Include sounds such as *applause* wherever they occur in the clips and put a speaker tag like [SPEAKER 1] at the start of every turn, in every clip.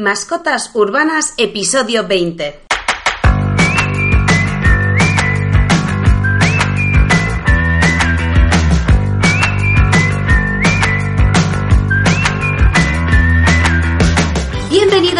[SPEAKER 1] Mascotas Urbanas, episodio 20.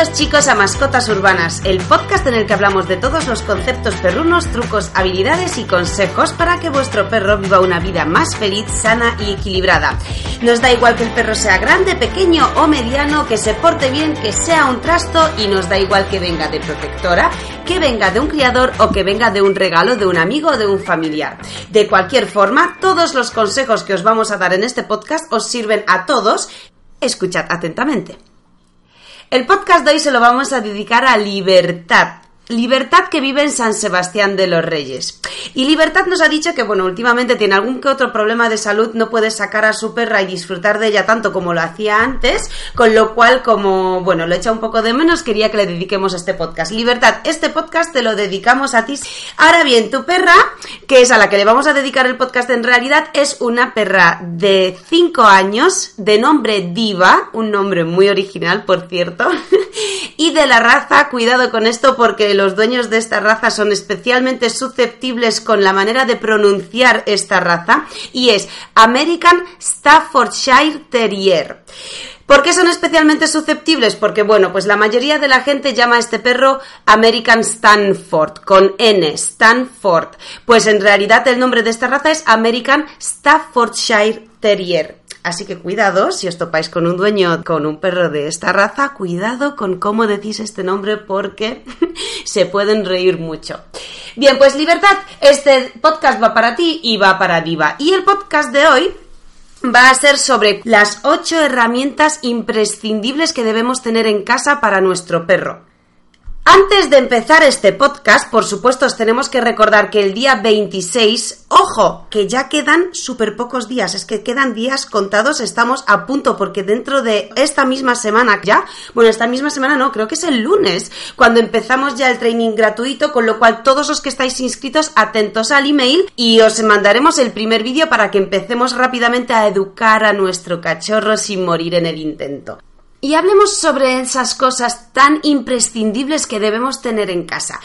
[SPEAKER 1] Bienvenidos chicos a Mascotas Urbanas, el podcast en el que hablamos de todos los conceptos perrunos, trucos, habilidades y consejos para que vuestro perro viva una vida más feliz, sana y equilibrada. Nos da igual que el perro sea grande, pequeño o mediano, que se porte bien, que sea un trasto y nos da igual que venga de protectora, que venga de un criador o que venga de un regalo de un amigo o de un familiar. De cualquier forma, todos los consejos que os vamos a dar en este podcast os sirven a todos. Escuchad atentamente. El podcast de hoy se lo vamos a dedicar a Libertad. Libertad que vive en San Sebastián de los Reyes. Y Libertad nos ha dicho que, bueno, últimamente tiene algún que otro problema de salud, no puede sacar a su perra y disfrutar de ella tanto como lo hacía antes, con lo cual, como, bueno, lo echa un poco de menos, quería que le dediquemos este podcast. Libertad, este podcast te lo dedicamos a ti. Ahora bien, tu perra, que es a la que le vamos a dedicar el podcast en realidad, es una perra de 5 años, de nombre Diva, un nombre muy original, por cierto, *laughs* y de la raza, cuidado con esto porque los dueños de esta raza son especialmente susceptibles con la manera de pronunciar esta raza y es American Staffordshire Terrier. ¿Por qué son especialmente susceptibles? Porque, bueno, pues la mayoría de la gente llama a este perro American Stanford, con N, Stanford. Pues en realidad el nombre de esta raza es American Staffordshire Terrier. Así que cuidado, si os topáis con un dueño, con un perro de esta raza, cuidado con cómo decís este nombre porque *laughs* se pueden reír mucho. Bien, pues libertad, este podcast va para ti y va para Diva. Y el podcast de hoy va a ser sobre las ocho herramientas imprescindibles que debemos tener en casa para nuestro perro. Antes de empezar este podcast, por supuesto, os tenemos que recordar que el día 26, ojo, que ya quedan súper pocos días, es que quedan días contados, estamos a punto, porque dentro de esta misma semana ya, bueno, esta misma semana no, creo que es el lunes, cuando empezamos ya el training gratuito, con lo cual todos los que estáis inscritos, atentos al email y os mandaremos el primer vídeo para que empecemos rápidamente a educar a nuestro cachorro sin morir en el intento. Y hablemos sobre esas cosas tan imprescindibles que debemos tener en casa.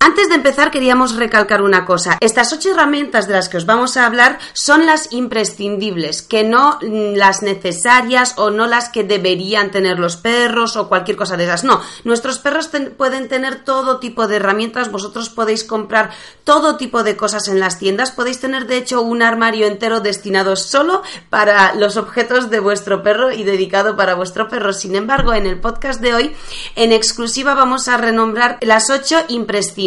[SPEAKER 1] Antes de empezar queríamos recalcar una cosa. Estas ocho herramientas de las que os vamos a hablar son las imprescindibles, que no las necesarias o no las que deberían tener los perros o cualquier cosa de esas. No, nuestros perros pueden tener todo tipo de herramientas, vosotros podéis comprar todo tipo de cosas en las tiendas, podéis tener de hecho un armario entero destinado solo para los objetos de vuestro perro y dedicado para vuestro perro. Sin embargo, en el podcast de hoy, en exclusiva vamos a renombrar las ocho imprescindibles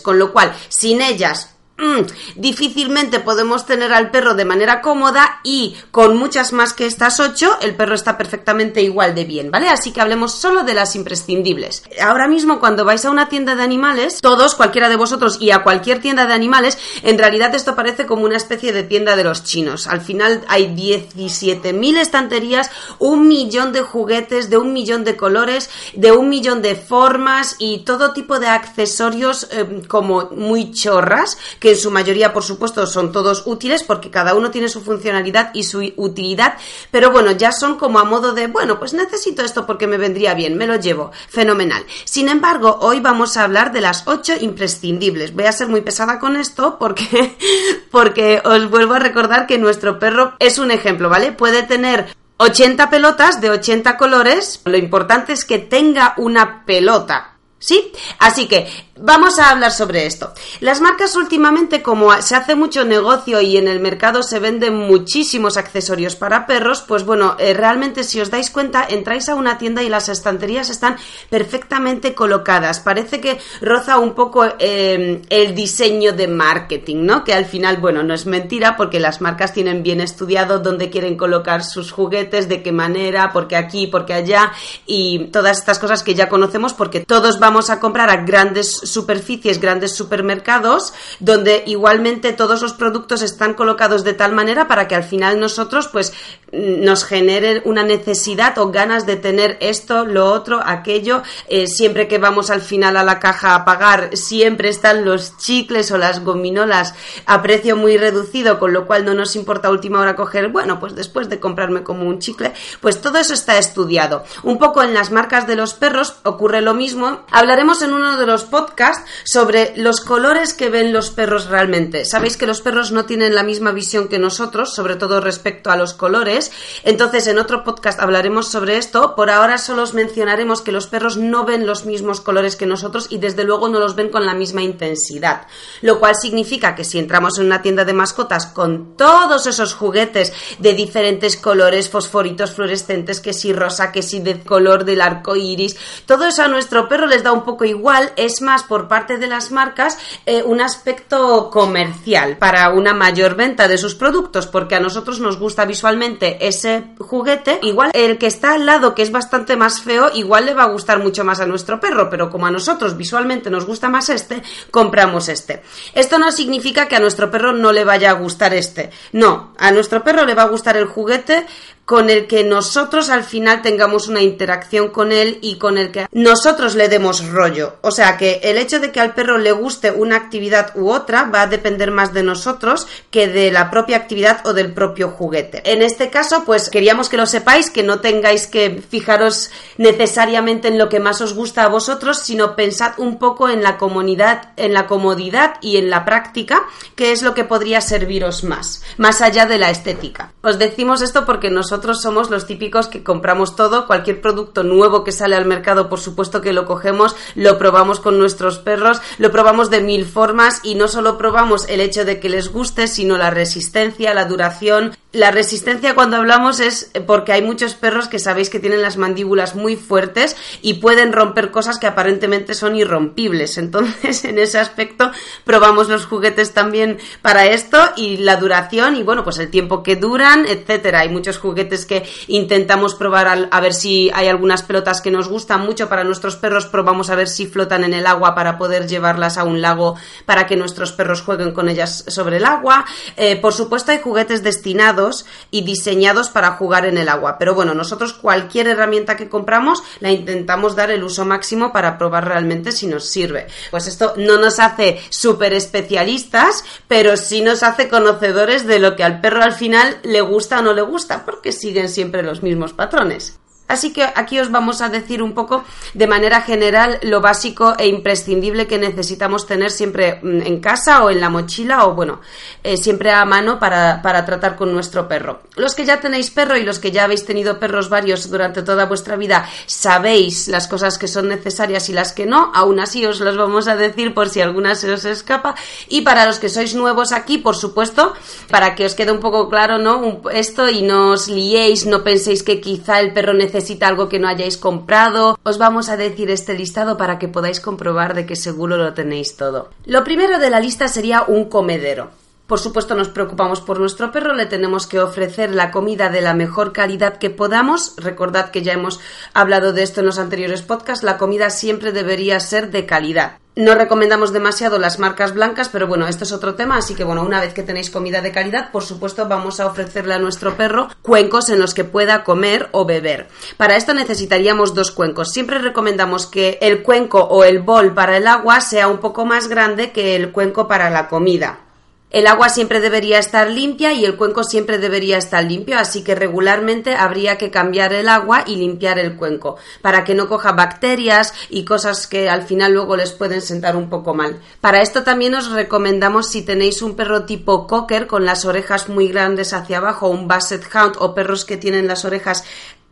[SPEAKER 1] con lo cual, sin ellas Mm, difícilmente podemos tener al perro de manera cómoda y con muchas más que estas ocho, el perro está perfectamente igual de bien, ¿vale? Así que hablemos solo de las imprescindibles. Ahora mismo, cuando vais a una tienda de animales, todos, cualquiera de vosotros y a cualquier tienda de animales, en realidad esto parece como una especie de tienda de los chinos. Al final hay 17.000 estanterías, un millón de juguetes, de un millón de colores, de un millón de formas y todo tipo de accesorios eh, como muy chorras que en su mayoría, por supuesto, son todos útiles porque cada uno tiene su funcionalidad y su utilidad, pero bueno, ya son como a modo de, bueno, pues necesito esto porque me vendría bien, me lo llevo, fenomenal. Sin embargo, hoy vamos a hablar de las ocho imprescindibles. Voy a ser muy pesada con esto porque, *laughs* porque os vuelvo a recordar que nuestro perro es un ejemplo, ¿vale? Puede tener 80 pelotas de 80 colores, lo importante es que tenga una pelota. ¿Sí? Así que Vamos a hablar sobre esto. Las marcas últimamente, como se hace mucho negocio y en el mercado se venden muchísimos accesorios para perros, pues bueno, eh, realmente si os dais cuenta, entráis a una tienda y las estanterías están perfectamente colocadas. Parece que roza un poco eh, el diseño de marketing, ¿no? Que al final, bueno, no es mentira porque las marcas tienen bien estudiado dónde quieren colocar sus juguetes, de qué manera, porque aquí, porque allá y todas estas cosas que ya conocemos porque todos vamos vamos a comprar a grandes superficies, grandes supermercados, donde igualmente todos los productos están colocados de tal manera para que al final nosotros pues nos generen una necesidad o ganas de tener esto, lo otro, aquello. Eh, siempre que vamos al final a la caja a pagar, siempre están los chicles o las gominolas a precio muy reducido, con lo cual no nos importa a última hora coger, bueno, pues después de comprarme como un chicle, pues todo eso está estudiado. Un poco en las marcas de los perros ocurre lo mismo. Hablaremos en uno de los podcasts sobre los colores que ven los perros realmente. Sabéis que los perros no tienen la misma visión que nosotros, sobre todo respecto a los colores. Entonces, en otro podcast hablaremos sobre esto. Por ahora solo os mencionaremos que los perros no ven los mismos colores que nosotros y desde luego no los ven con la misma intensidad. Lo cual significa que si entramos en una tienda de mascotas con todos esos juguetes de diferentes colores, fosforitos fluorescentes, que si rosa, que si de color del arco iris, todo eso a nuestro perro les da un poco igual, es más por parte de las marcas eh, un aspecto comercial para una mayor venta de sus productos, porque a nosotros nos gusta visualmente ese juguete, igual el que está al lado, que es bastante más feo, igual le va a gustar mucho más a nuestro perro, pero como a nosotros visualmente nos gusta más este, compramos este. Esto no significa que a nuestro perro no le vaya a gustar este. No, a nuestro perro le va a gustar el juguete con el que nosotros al final tengamos una interacción con él y con el que nosotros le demos rollo. O sea que el hecho de que al perro le guste una actividad u otra va a depender más de nosotros que de la propia actividad o del propio juguete. En este caso, pues queríamos que lo sepáis, que no tengáis que fijaros necesariamente en lo que más os gusta a vosotros, sino pensad un poco en la comunidad, en la comodidad y en la práctica, que es lo que podría serviros más, más allá de la estética. Os decimos esto porque nosotros nosotros somos los típicos que compramos todo, cualquier producto nuevo que sale al mercado, por supuesto que lo cogemos, lo probamos con nuestros perros, lo probamos de mil formas y no solo probamos el hecho de que les guste, sino la resistencia, la duración. La resistencia cuando hablamos es porque hay muchos perros que sabéis que tienen las mandíbulas muy fuertes y pueden romper cosas que aparentemente son irrompibles. Entonces, *laughs* en ese aspecto, probamos los juguetes también para esto y la duración y bueno, pues el tiempo que duran, etcétera. Hay muchos juguetes que intentamos probar a, ver si hay algunas pelotas que nos gustan mucho para nuestros perros, probamos a ver si flotan en el agua para poder llevarlas a un lago para que nuestros perros jueguen con ellas sobre el agua. Eh, por supuesto hay juguetes destinados y diseñados para jugar en el agua, pero bueno, nosotros cualquier herramienta que compramos la intentamos dar el uso máximo para probar realmente si nos sirve. Pues esto no nos hace súper especialistas, pero sí nos hace conocedores de lo que al perro al final le gusta o no le gusta, porque siguen siempre los mismos patrones. Así que aquí os vamos a decir un poco de manera general lo básico e imprescindible que necesitamos tener siempre mm, en casa o en la mochila o bueno, eh, siempre a mano para, para, tratar con nuestro perro. Los que ya tenéis perro y los que ya habéis tenido perros varios durante toda vuestra vida sabéis las cosas que son necesarias y las que no, aún así os los vamos a decir por si alguna se os escapa y para los que sois nuevos aquí, por supuesto, para que os quede un poco claro, ¿no? Esto y no os liéis, no penséis que quizá el perro necesita necesita algo que no hayáis comprado, os vamos a decir este listado para que podáis comprobar de que seguro lo tenéis todo. Lo primero de la lista sería un comedero. Por supuesto nos preocupamos por nuestro perro, le tenemos que ofrecer la comida de la mejor calidad que podamos. Recordad que ya hemos hablado de esto en los anteriores podcasts, la comida siempre debería ser de calidad. No recomendamos demasiado las marcas blancas, pero bueno, esto es otro tema, así que bueno, una vez que tenéis comida de calidad, por supuesto vamos a ofrecerle a nuestro perro cuencos en los que pueda comer o beber. Para esto necesitaríamos dos cuencos. Siempre recomendamos que el cuenco o el bol para el agua sea un poco más grande que el cuenco para la comida. El agua siempre debería estar limpia y el cuenco siempre debería estar limpio, así que regularmente habría que cambiar el agua y limpiar el cuenco para que no coja bacterias y cosas que al final luego les pueden sentar un poco mal. Para esto también os recomendamos si tenéis un perro tipo cocker con las orejas muy grandes hacia abajo, un basset hound o perros que tienen las orejas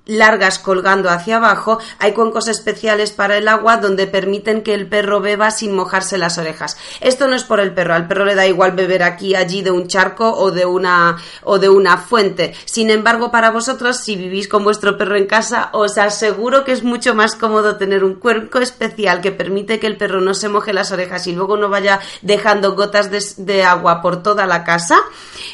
[SPEAKER 1] largas colgando hacia abajo, hay cuencos especiales para el agua donde permiten que el perro beba sin mojarse las orejas. Esto no es por el perro, al perro le da igual beber aquí, allí de un charco o de una o de una fuente. Sin embargo, para vosotros, si vivís con vuestro perro en casa, os aseguro que es mucho más cómodo tener un cuenco especial que permite que el perro no se moje las orejas y luego no vaya dejando gotas de, agua por toda la casa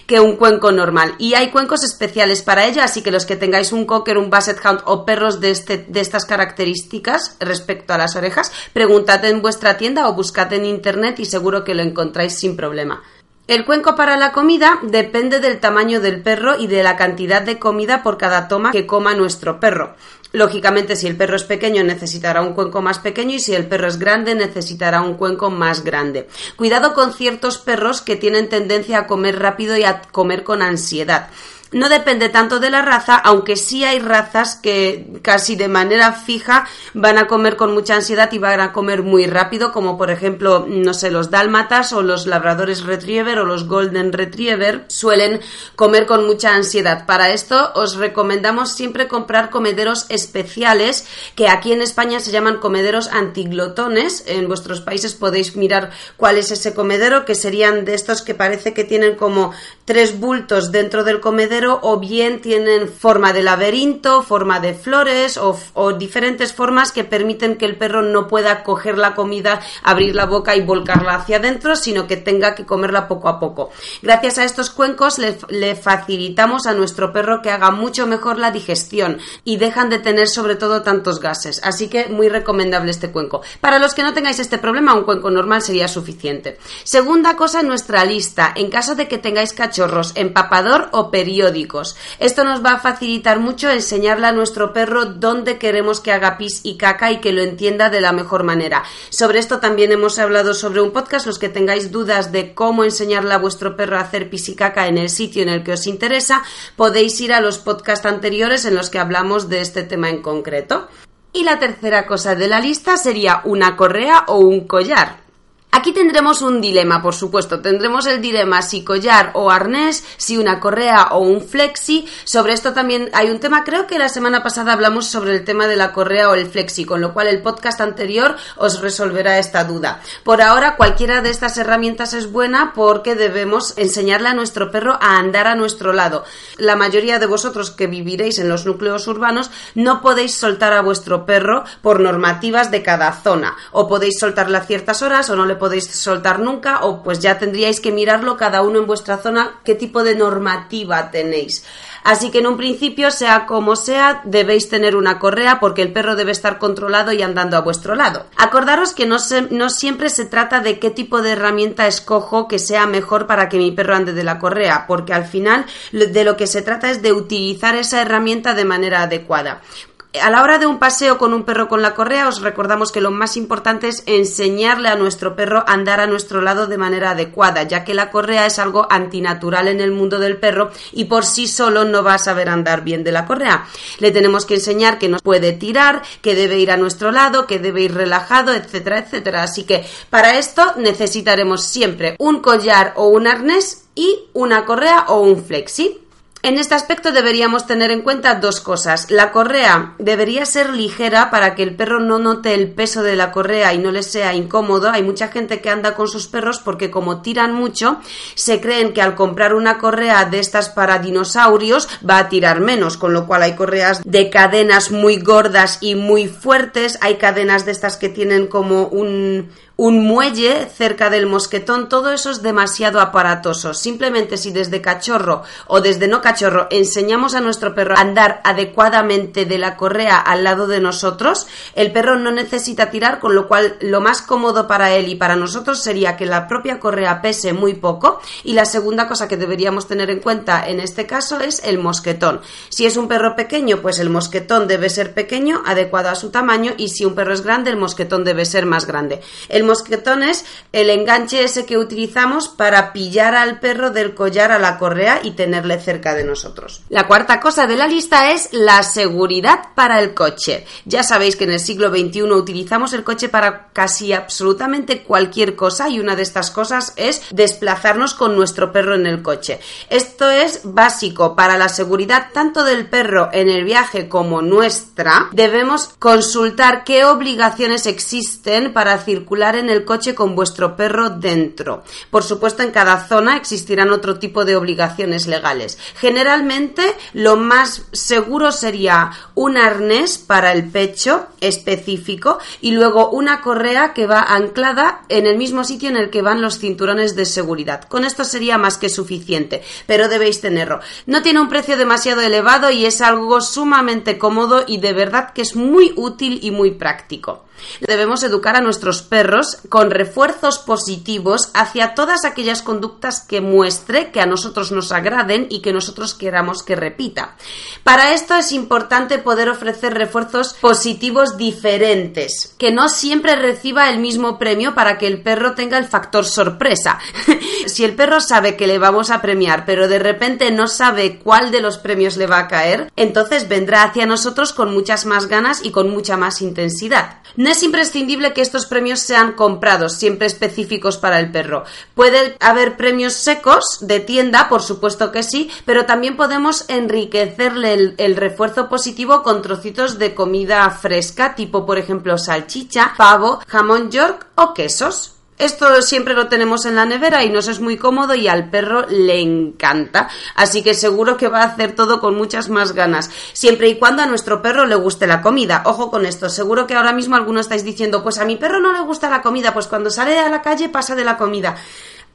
[SPEAKER 1] que un cuenco normal. Y hay cuencos especiales para ello, así que los que tengáis un cocker, un vaso O perros de, este, de estas características respecto a las orejas, preguntad en vuestra tienda o buscad en internet y seguro que lo encontráis sin problema. El cuenco para la comida depende del tamaño del perro y de la cantidad de comida por cada toma que coma nuestro perro. Lógicamente, si el perro es pequeño, necesitará un cuenco más pequeño y si el perro es grande, necesitará un cuenco más grande. Cuidado con ciertos perros que tienen tendencia a comer rápido y a comer con ansiedad no depende tanto de la raza, aunque sí hay razas que casi de manera fija van a comer con mucha ansiedad y van a comer muy rápido, como por ejemplo, no sé, los dálmatas o los labradores retriever o los golden retriever suelen comer con mucha ansiedad. Para esto os recomendamos siempre comprar comederos especiales que aquí en España se llaman comederos antiglotones. En vuestros países podéis mirar cuál es ese comedero, que serían de estos que parece que tienen como tres bultos dentro del comedero o bien tienen forma de laberinto, forma de flores o, diferentes formas que permiten que el perro no pueda coger la comida, abrir la boca y volcarla hacia adentro, sino que tenga que comerla poco a poco. Gracias a estos cuencos le, le facilitamos a nuestro perro que haga mucho mejor la digestión y dejan de tener sobre todo tantos gases. Así que muy recomendable este cuenco. Para los que no tengáis este problema, un cuenco normal sería suficiente. Segunda cosa en nuestra lista, en caso de que tengáis cachorros, empapador o periódico esto nos va a facilitar mucho enseñarle a nuestro perro dónde queremos que haga pis y caca y que lo entienda de la mejor manera. Sobre esto también hemos hablado sobre un podcast. Los que tengáis dudas de cómo enseñarle a vuestro perro a hacer pis y caca en el sitio en el que os interesa, podéis ir a los podcasts anteriores en los que hablamos de este tema en concreto. Y la tercera cosa de la lista sería una correa o un collar. Aquí tendremos un dilema, por supuesto. Tendremos el dilema si collar o arnés, si una correa o un flexi. Sobre esto también hay un tema. Creo que la semana pasada hablamos sobre el tema de la correa o el flexi, con lo cual el podcast anterior os resolverá esta duda. Por ahora, cualquiera de estas herramientas es buena porque debemos enseñarle a nuestro perro a andar a nuestro lado. La mayoría de vosotros que viviréis en los núcleos urbanos no podéis soltar a vuestro perro por normativas de cada zona. O podéis soltarle a ciertas horas o no le podéis soltar nunca o pues ya tendríais que mirarlo cada uno en vuestra zona qué tipo de normativa tenéis. Así que en un principio, sea como sea, debéis tener una correa porque el perro debe estar controlado y andando a vuestro lado. Acordaros que no, no siempre se trata de qué tipo de herramienta escojo que sea mejor para que mi perro ande de la correa, porque al final de lo que se trata es de utilizar esa herramienta de manera adecuada a la hora de un paseo con un perro con la correa, os recordamos que lo más importante es enseñarle a nuestro perro a andar a nuestro lado de manera adecuada, ya que la correa es algo antinatural en el mundo del perro y por sí solo no va a saber andar bien de la correa. Le tenemos que enseñar que no puede tirar, que debe ir a nuestro lado, que debe ir relajado, etcétera, etcétera. Así que para esto necesitaremos siempre un collar o un arnés y una correa o un flexi. En este aspecto deberíamos tener en cuenta dos cosas. La correa debería ser ligera para que el perro no note el peso de la correa y no le sea incómodo. Hay mucha gente que anda con sus perros porque como tiran mucho, se creen que al comprar una correa de estas para dinosaurios va a tirar menos, con lo cual hay correas de cadenas muy gordas y muy fuertes, hay cadenas de estas que tienen como un un muelle cerca del mosquetón, todo eso es demasiado aparatoso. Simplemente si desde cachorro o desde no cachorro enseñamos a nuestro perro a andar adecuadamente de la correa al lado de nosotros, el perro no necesita tirar, con lo cual lo más cómodo para él y para nosotros sería que la propia correa pese muy poco. Y la segunda cosa que deberíamos tener en cuenta en este caso es el mosquetón. Si es un perro pequeño, pues el mosquetón debe ser pequeño, adecuado a su tamaño, y si un perro es grande, el mosquetón debe ser más grande. El mosquetones el enganche ese que utilizamos para pillar al perro del collar a la correa y tenerle cerca de nosotros. La cuarta cosa de la lista es la seguridad para el coche. Ya sabéis que en el siglo XXI utilizamos el coche para casi absolutamente cualquier cosa y una de estas cosas es desplazarnos con nuestro perro en el coche. Esto es básico para la seguridad tanto del perro en el viaje como nuestra. Debemos consultar qué obligaciones existen para circular en el coche con vuestro perro dentro. Por supuesto, en cada zona existirán otro tipo de obligaciones legales. Generalmente lo más seguro sería un arnés para el pecho específico y luego una correa que va anclada en el mismo sitio en el que van los cinturones de seguridad. Con esto sería más que suficiente, pero debéis tenerlo. No tiene un precio demasiado elevado y es algo sumamente cómodo y de verdad que es muy útil y muy práctico. Debemos educar a nuestros perros con refuerzos positivos hacia todas aquellas conductas que muestre que a nosotros nos agraden y que nosotros queramos que repita. Para esto es importante poder ofrecer refuerzos positivos diferentes, que no siempre reciba el mismo premio para que el perro tenga el factor sorpresa. *laughs* si el perro sabe que le vamos a premiar, pero de repente no sabe cuál de los premios le va a caer, entonces vendrá hacia nosotros con muchas más ganas y con mucha más intensidad. No es imprescindible que estos premios sean comprados, siempre específicos para el perro. Puede haber premios secos de tienda, por supuesto que sí, pero también podemos enriquecerle el, refuerzo positivo con trocitos de comida fresca, tipo por ejemplo salchicha, pavo, jamón york o quesos. Esto siempre lo tenemos en la nevera y nos es muy cómodo y al perro le encanta. Así que seguro que va a hacer todo con muchas más ganas. Siempre y cuando a nuestro perro le guste la comida. Ojo con esto. Seguro que ahora mismo algunos estáis diciendo, pues a mi perro no le gusta la comida. Pues cuando sale a la calle pasa de la comida.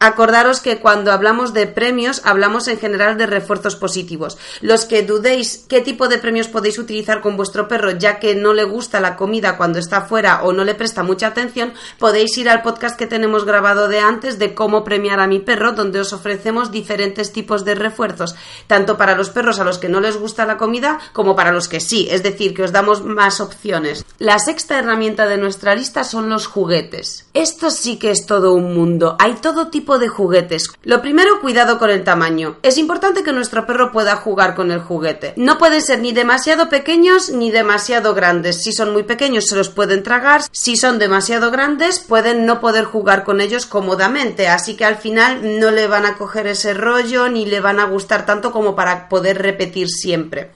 [SPEAKER 1] Acordaros que cuando hablamos de premios hablamos en general de refuerzos positivos. Los que dudéis qué tipo de premios podéis utilizar con vuestro perro ya que no le gusta la comida cuando está fuera o no le presta mucha atención, podéis ir al podcast que tenemos grabado de antes de cómo premiar a mi perro donde os ofrecemos diferentes tipos de refuerzos, tanto para los perros a los que no les gusta la comida como para los que sí, es decir, que os damos más opciones. La sexta herramienta de nuestra lista son los juguetes. Esto sí que es todo un mundo. Hay todo tipo de juguetes. Lo primero, cuidado con el tamaño. Es importante que nuestro perro pueda jugar con el juguete. No pueden ser ni demasiado pequeños ni demasiado grandes. Si son muy pequeños se los pueden tragar. Si son demasiado grandes pueden no poder jugar con ellos cómodamente. Así que al final no le van a coger ese rollo ni le van a gustar tanto como para poder repetir siempre.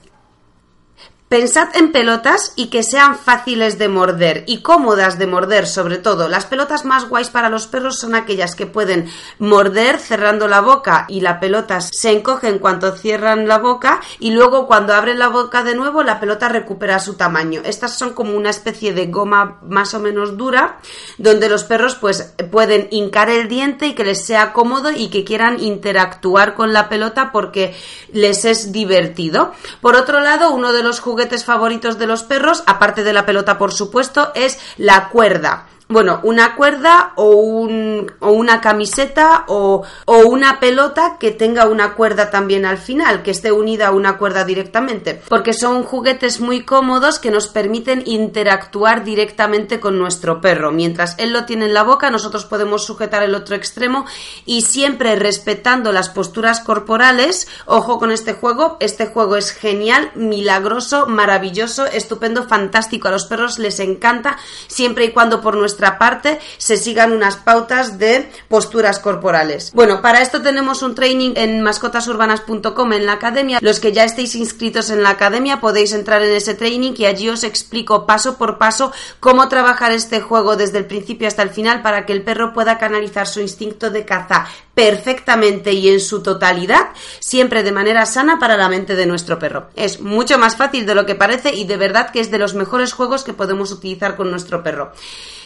[SPEAKER 1] Pensad en pelotas y que sean fáciles de morder y cómodas de morder sobre todo. Las pelotas más guays para los perros son aquellas que pueden morder cerrando la boca y la pelota se encoge en cuanto cierran la boca y luego cuando abren la boca de nuevo la pelota recupera su tamaño. Estas son como una especie de goma más o menos dura donde los perros pues pueden hincar el diente y que les sea cómodo y que quieran interactuar con la pelota porque les es divertido. Por otro lado, uno de los juguetes favoritos de los perros, aparte de la pelota por supuesto, es la cuerda bueno, una cuerda o, un, o una camiseta o, o, una pelota que tenga una cuerda también al final, que esté unida a una cuerda directamente, porque son juguetes muy cómodos que nos permiten interactuar directamente con nuestro perro. Mientras él lo tiene en la boca, nosotros podemos sujetar el otro extremo y siempre respetando las posturas corporales. Ojo con este juego, este juego es genial, milagroso, maravilloso, estupendo, fantástico. A los perros les encanta siempre y cuando por parte se sigan unas pautas de posturas corporales. Bueno, para esto tenemos un training en mascotasurbanas.com en la academia. Los que ya estéis inscritos en la academia podéis entrar en ese training y allí os explico paso por paso cómo trabajar este juego desde el principio hasta el final para que el perro pueda canalizar su instinto de caza perfectamente y en su totalidad, siempre de manera sana para la mente de nuestro perro. Es mucho más fácil de lo que parece y de verdad que es de los mejores juegos que podemos utilizar con nuestro perro.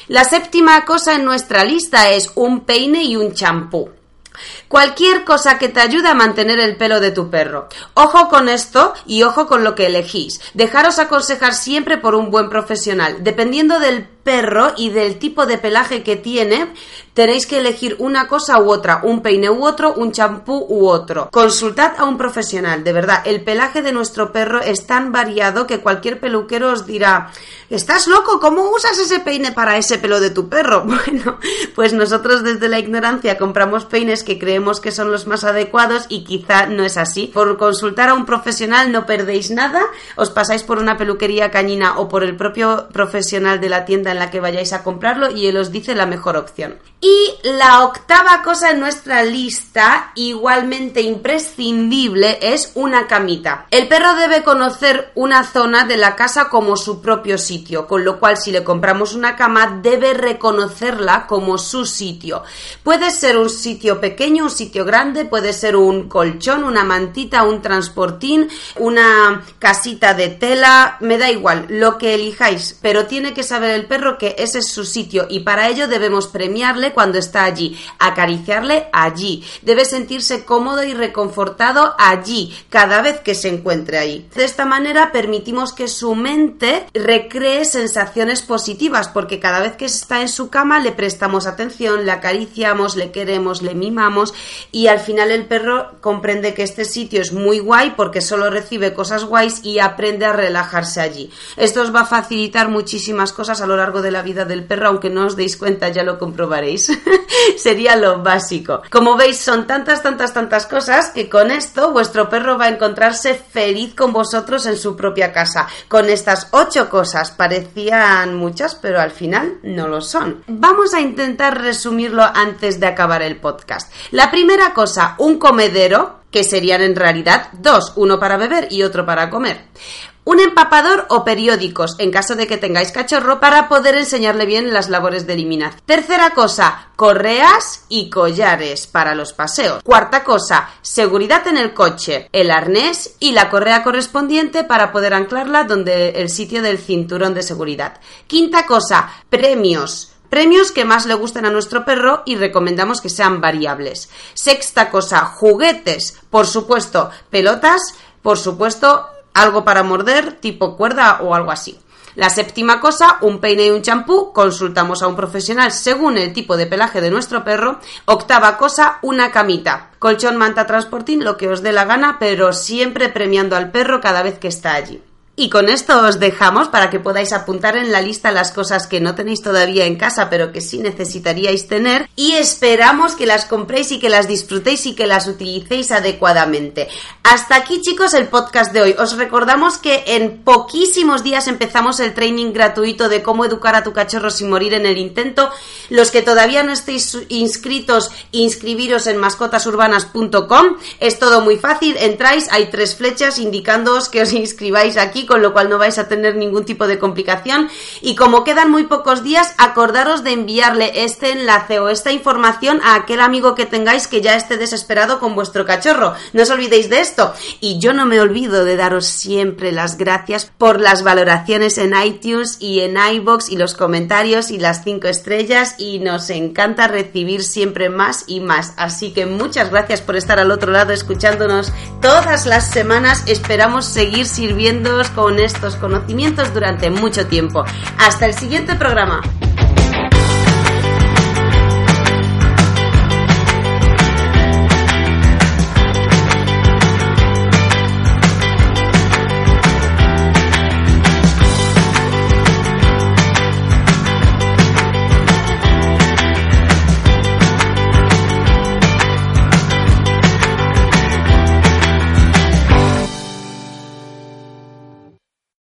[SPEAKER 1] La séptima cosa en nuestra lista es un peine y un champú. Cualquier cosa que te ayude a mantener el pelo de tu perro. Ojo con esto y ojo con lo que elegís. Dejaros aconsejar siempre por un buen profesional. Dependiendo del perro y del tipo de pelaje que tiene, tenéis que elegir una cosa u otra, un peine u otro, un champú u otro. Consultad a un profesional, de verdad, el pelaje de nuestro perro es tan variado que cualquier peluquero os dirá, ¿estás loco? ¿Cómo usas ese peine para ese pelo de tu perro? *laughs* Bueno, pues nosotros desde la ignorancia compramos peines que creemos que son los más adecuados y quizá no es así. Por consultar a un profesional no perdéis nada, os pasáis por una peluquería cañina o por el propio profesional de la tienda en la que vayáis a comprarlo y él os dice la mejor opción. Y la octava cosa en nuestra lista, igualmente imprescindible, es una camita. El perro debe conocer una zona de la casa como su propio sitio, con lo cual si le compramos una cama debe reconocerla como su sitio. Puede ser un sitio pequeño, un sitio grande, puede ser un colchón, una mantita, un transportín, una casita de tela, me da igual, lo que elijáis, pero tiene que saber el perro que ese es su sitio y para ello debemos premiarle cuando está allí, acariciarle allí, debe sentirse cómodo y reconfortado allí, cada vez que se encuentre ahí. De esta manera permitimos que su mente recree sensaciones positivas, porque cada vez que está en su cama le prestamos atención, le acariciamos, le queremos, le mimamos y al final el perro comprende que este sitio es muy guay porque solo recibe cosas guays y aprende a relajarse allí. Esto os va a facilitar muchísimas cosas a lo largo de la vida del perro, aunque no os deis cuenta, ya lo comprobaréis. *laughs* Sería lo básico. Como veis, son tantas, tantas, tantas cosas que con esto vuestro perro va a encontrarse feliz con vosotros en su propia casa. Con estas ocho cosas parecían muchas, pero al final no lo son. Vamos a intentar resumirlo antes de acabar el podcast. La primera cosa, un comedero, que serían en realidad dos, uno para beber y otro para comer un empapador o periódicos en caso de que tengáis cachorro para poder enseñarle bien las labores de eliminación. Tercera cosa, correas y collares para los paseos. Cuarta cosa, seguridad en el coche, el arnés y la correa correspondiente para poder anclarla donde el sitio del cinturón de seguridad. Quinta cosa, premios. Premios que más le gusten a nuestro perro y recomendamos que sean variables. Sexta cosa, juguetes. Por supuesto, pelotas. Por supuesto, algo para morder, tipo cuerda o algo así. La séptima cosa, un peine y un champú, consultamos a un profesional según el tipo de pelaje de nuestro perro. Octava cosa, una camita. Colchón, manta, transportín, lo que os dé la gana, pero siempre premiando al perro cada vez que está allí. Y con esto os dejamos para que podáis apuntar en la lista las cosas que no tenéis todavía en casa, pero que sí necesitaríais tener. Y esperamos que las compréis y que las disfrutéis y que las utilicéis adecuadamente. Hasta aquí, chicos, el podcast de hoy. Os recordamos que en poquísimos días empezamos el training gratuito de cómo educar a tu cachorro sin morir en el intento. Los que todavía no estéis inscritos, inscribiros en mascotasurbanas.com. Es todo muy fácil. Entráis, hay tres flechas indicándoos que os inscribáis aquí con lo cual no vais a tener ningún tipo de complicación. Y como quedan muy pocos días, acordaros de enviarle este enlace o esta información a aquel amigo que tengáis que ya esté desesperado con vuestro cachorro. No os olvidéis de esto. Y yo no me olvido de daros siempre las gracias por las valoraciones en iTunes y en iBox y los comentarios y las cinco estrellas. Y nos encanta recibir siempre más y más. Así que muchas gracias por estar al otro lado escuchándonos todas las semanas. Esperamos seguir sirviéndoos con estos conocimientos durante mucho tiempo. Hasta el siguiente programa.